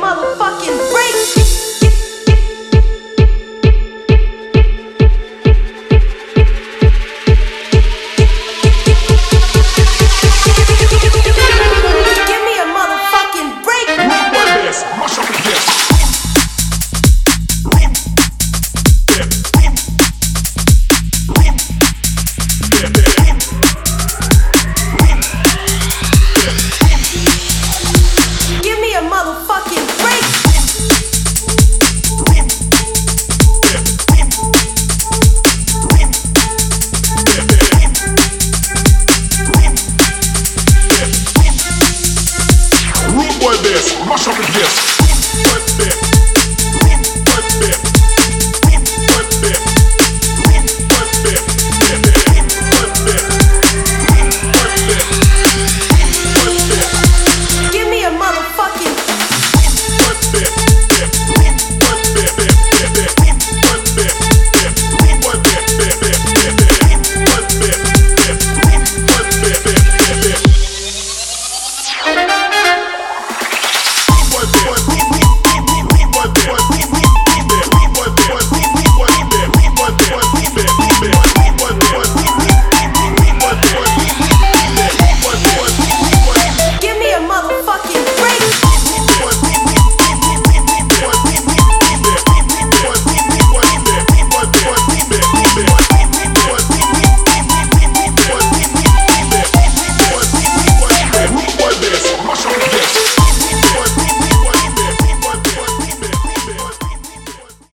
motherfucking break. this, mash up with this.